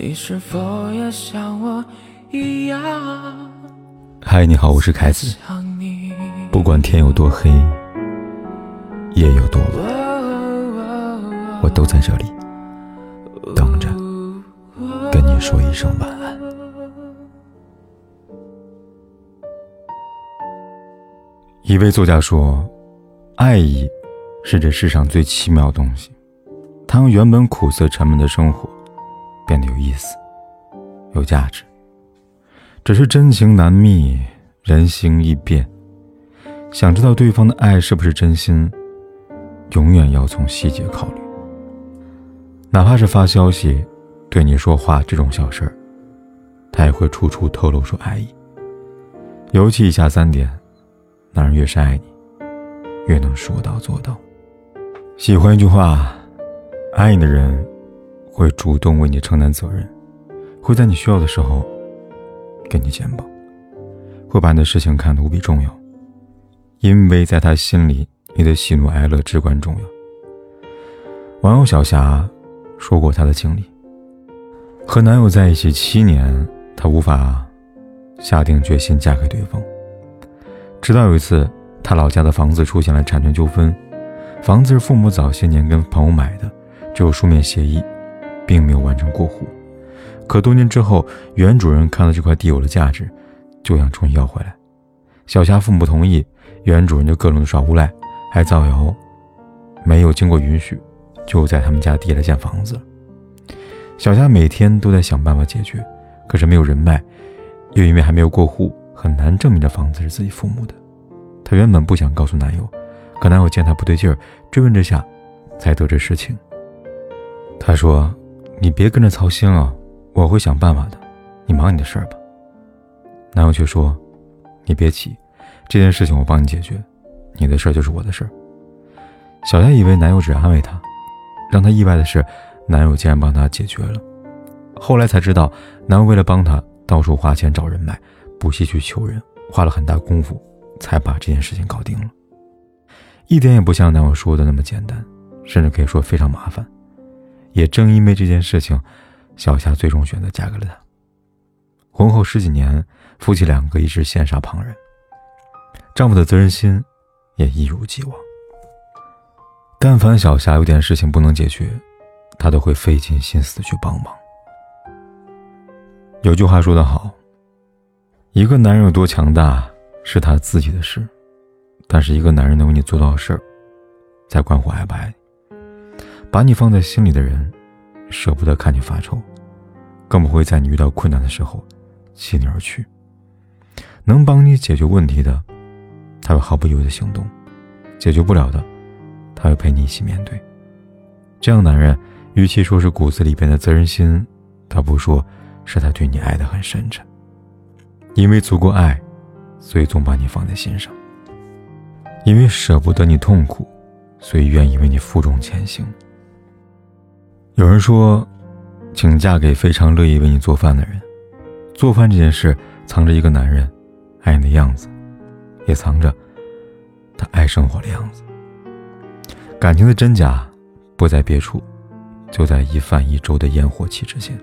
你是否也像我一样？嗨，你好，我是凯子。不管天有多黑，夜有多晚，我都在这里等着跟你说一声晚安。一位作家说：“爱意是这世上最奇妙的东西，它让原本苦涩沉闷的生活。”变得有意思，有价值。只是真情难觅，人心易变。想知道对方的爱是不是真心，永远要从细节考虑。哪怕是发消息、对你说话这种小事儿，他也会处处透露出爱意。尤其以下三点，男人越是爱你，越能说到做到。喜欢一句话，爱你的人。会主动为你承担责任，会在你需要的时候给你肩膀，会把你的事情看得无比重要，因为在他心里，你的喜怒哀乐至关重要。网友小霞说过她的经历：和男友在一起七年，她无法下定决心嫁给对方。直到有一次，她老家的房子出现了产权纠纷，房子是父母早些年跟朋友买的，只有书面协议。并没有完成过户，可多年之后，原主人看到这块地有了价值，就想重新要回来。小霞父母不同意，原主人就各种耍无赖，还造谣没有经过允许，就在他们家地来建房子。小霞每天都在想办法解决，可是没有人脉，又因为还没有过户，很难证明这房子是自己父母的。她原本不想告诉男友，可男友见她不对劲儿，追问之下，才得知实情。他说。你别跟着操心了，我会想办法的。你忙你的事儿吧。男友却说：“你别急，这件事情我帮你解决，你的事儿就是我的事儿。”小佳以为男友只安慰她，让她意外的是，男友竟然帮她解决了。后来才知道，男友为了帮她，到处花钱找人脉，不惜去求人，花了很大功夫，才把这件事情搞定了。一点也不像男友说的那么简单，甚至可以说非常麻烦。也正因为这件事情，小夏最终选择嫁给了他。婚后十几年，夫妻两个一直羡煞旁人，丈夫的责任心也一如既往。但凡小夏有点事情不能解决，他都会费尽心思去帮忙。有句话说得好：“一个男人有多强大是他自己的事，但是一个男人能为你做到的事儿，才关乎爱不爱你。”把你放在心里的人，舍不得看你发愁，更不会在你遇到困难的时候弃你而去。能帮你解决问题的，他会毫不犹豫的行动；解决不了的，他会陪你一起面对。这样的男人，与其说是骨子里边的责任心，倒不说是他对你爱的很深沉。因为足够爱，所以总把你放在心上；因为舍不得你痛苦，所以愿意为你负重前行。有人说，请嫁给非常乐意为你做饭的人。做饭这件事，藏着一个男人爱你的样子，也藏着他爱生活的样子。感情的真假，不在别处，就在一饭一粥的烟火气之间。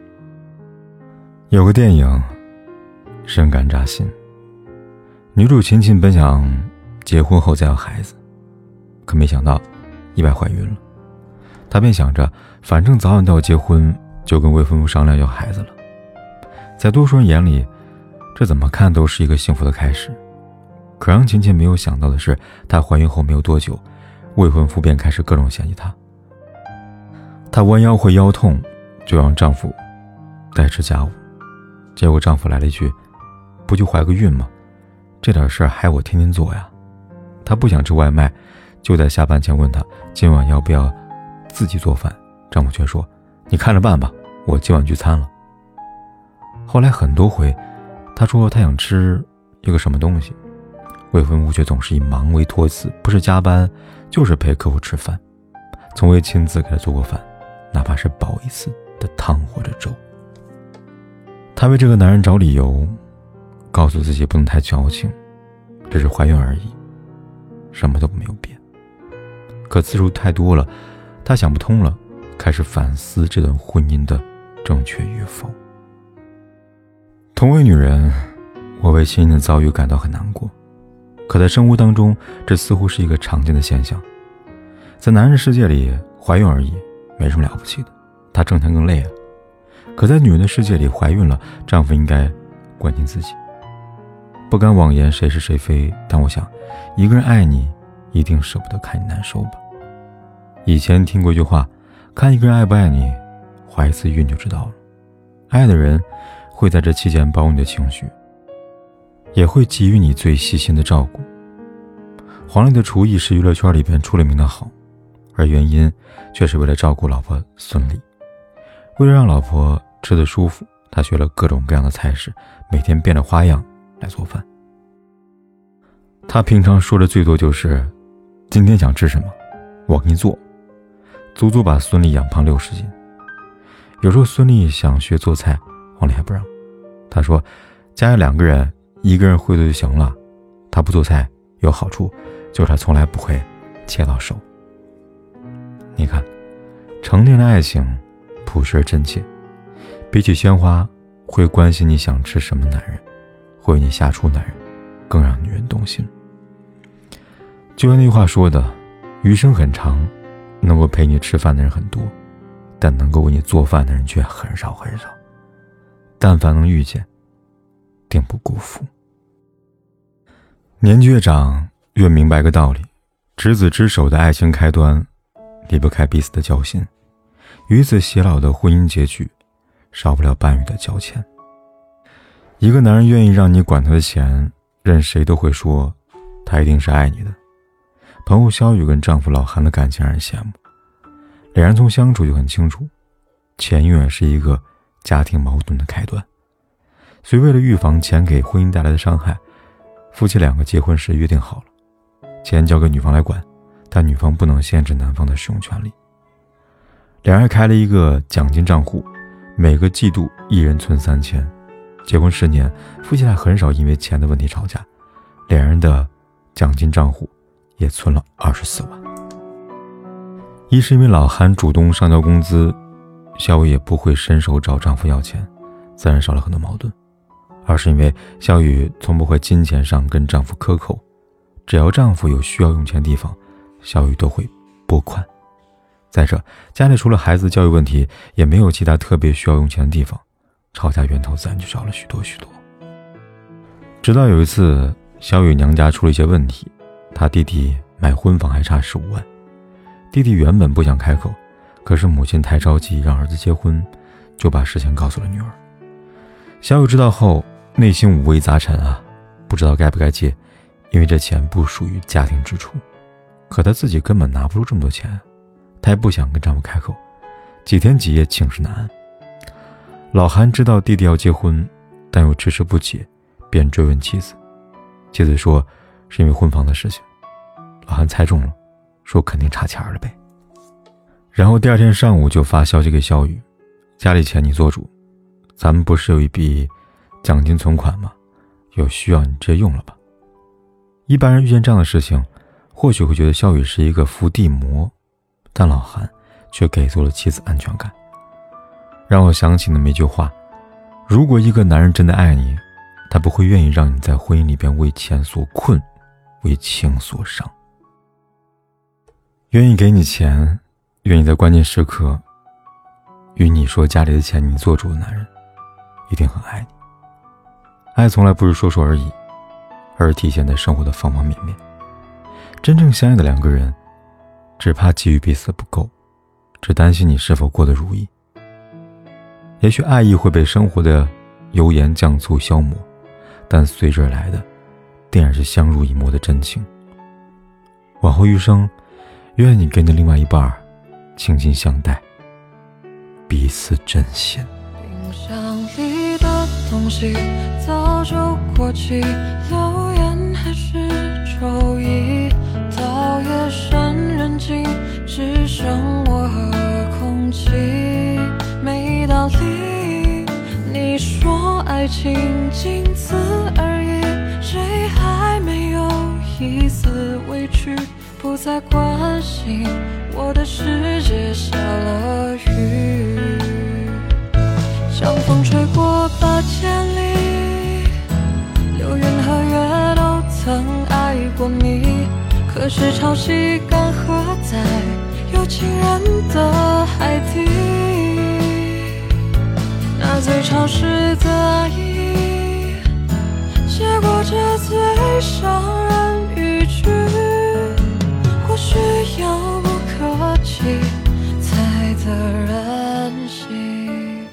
有个电影，深感扎心。女主琴琴本想结婚后再要孩子，可没想到意外怀孕了。她便想着，反正早晚都要结婚，就跟未婚夫商量要孩子了。在多数人眼里，这怎么看都是一个幸福的开始。可让琴琴没有想到的是，她怀孕后没有多久，未婚夫便开始各种嫌弃她。她弯腰会腰痛，就让丈夫代持家务。结果丈夫来了一句：“不就怀个孕吗？这点事儿还我天天做呀。”她不想吃外卖，就在下班前问他今晚要不要。自己做饭，丈夫却说：“你看着办吧，我今晚聚餐了。”后来很多回，他说他想吃一个什么东西，未婚夫却总是以忙为托词，不是加班，就是陪客户吃饭，从未亲自给他做过饭，哪怕是煲一次的汤或者粥。她为这个男人找理由，告诉自己不能太矫情，只是怀孕而已，什么都没有变。可次数太多了。她想不通了，开始反思这段婚姻的正确与否。同为女人，我为亲人的遭遇感到很难过。可在生活当中，这似乎是一个常见的现象。在男人世界里，怀孕而已，没什么了不起的，他挣钱更累啊。可在女人的世界里，怀孕了，丈夫应该关心自己。不敢妄言谁是谁非，但我想，一个人爱你，一定舍不得看你难受吧。以前听过一句话，看一个人爱不爱你，怀一次孕就知道了。爱的人会在这期间包容你的情绪，也会给予你最细心的照顾。黄磊的厨艺是娱乐圈里边出了名的好，而原因却是为了照顾老婆孙俪。为了让老婆吃得舒服，他学了各种各样的菜式，每天变着花样来做饭。他平常说的最多就是：“今天想吃什么，我给你做。”足足把孙俪养胖六十斤。有时候孙俪想学做菜，黄丽还不让。他说：“家里两个人，一个人会做就行了。他不做菜有好处，就是他从来不会切到手。你看，成年的爱情朴实而真切，比起鲜花，会关心你想吃什么男人，会为你下厨男人，更让女人动心。就像那句话说的：余生很长。”能够陪你吃饭的人很多，但能够为你做饭的人却很少很少。但凡能遇见，定不辜负。年纪越长，越明白个道理：执子之手的爱情开端，离不开彼此的交心；与子偕老的婚姻结局，少不了伴侣的交钱。一个男人愿意让你管他的钱，任谁都会说，他一定是爱你的。朋友肖雨跟丈夫老韩的感情让人羡慕，两人从相处就很清楚，钱永远是一个家庭矛盾的开端。所以为了预防钱给婚姻带来的伤害，夫妻两个结婚时约定好了，钱交给女方来管，但女方不能限制男方的使用权利。两人还开了一个奖金账户，每个季度一人存三千。结婚十年，夫妻俩很少因为钱的问题吵架，两人的奖金账户。也存了二十四万。一是因为老韩主动上交工资，小雨也不会伸手找丈夫要钱，自然少了很多矛盾；二是因为小雨从不会金钱上跟丈夫克扣，只要丈夫有需要用钱的地方，小雨都会拨款。再者，家里除了孩子教育问题，也没有其他特别需要用钱的地方，吵架源头自然就少了许多许多。直到有一次，小雨娘家出了一些问题。他弟弟买婚房还差十五万，弟弟原本不想开口，可是母亲太着急让儿子结婚，就把事情告诉了女儿。小雨知道后，内心五味杂陈啊，不知道该不该借，因为这钱不属于家庭支出，可他自己根本拿不出这么多钱，他也不想跟丈夫开口，几天几夜寝食难安。老韩知道弟弟要结婚，但又迟迟不结，便追问妻子，妻子说。是因为婚房的事情，老韩猜中了，说肯定差钱了呗。然后第二天上午就发消息给小雨，家里钱你做主，咱们不是有一笔奖金存款吗？有需要你直接用了吧。一般人遇见这样的事情，或许会觉得小雨是一个伏地魔，但老韩却给足了妻子安全感，让我想起那么一句话：如果一个男人真的爱你，他不会愿意让你在婚姻里边为钱所困。为情所伤，愿意给你钱，愿意在关键时刻与你说家里的钱你做主的男人，一定很爱你。爱从来不是说说而已，而是体现在生活的方方面面。真正相爱的两个人，只怕给予彼此不够，只担心你是否过得如意。也许爱意会被生活的油盐酱醋消磨，但随之而来的。定然是相濡以沫的真情。往后余生，愿你跟着另外一半倾心相待，彼此珍惜。冰箱里的东西早就过期，留言还是周一。到夜深人静，只剩我和空气。没道理，你说爱情仅此而已。一丝委屈，不再关心我的世界下了雨？像风吹过八千里，流云和月都曾爱过你。可是潮汐干涸在有情人的海底，那最潮湿的爱意，结果这最伤人语句，或许遥不可及才得人心。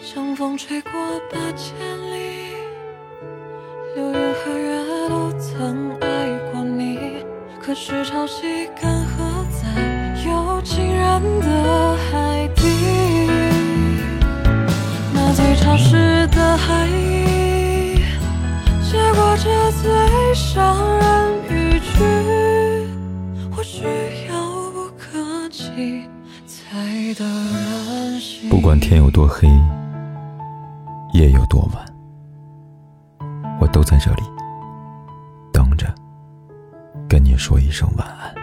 像风吹过八千里，流云和月都曾爱过你。可是潮汐干涸在有情人的海底，那最潮湿的海意，这最伤人语句，或许遥不可及才得人心。不管天有多黑，夜有多晚，我都在这里等着。跟你说一声晚安。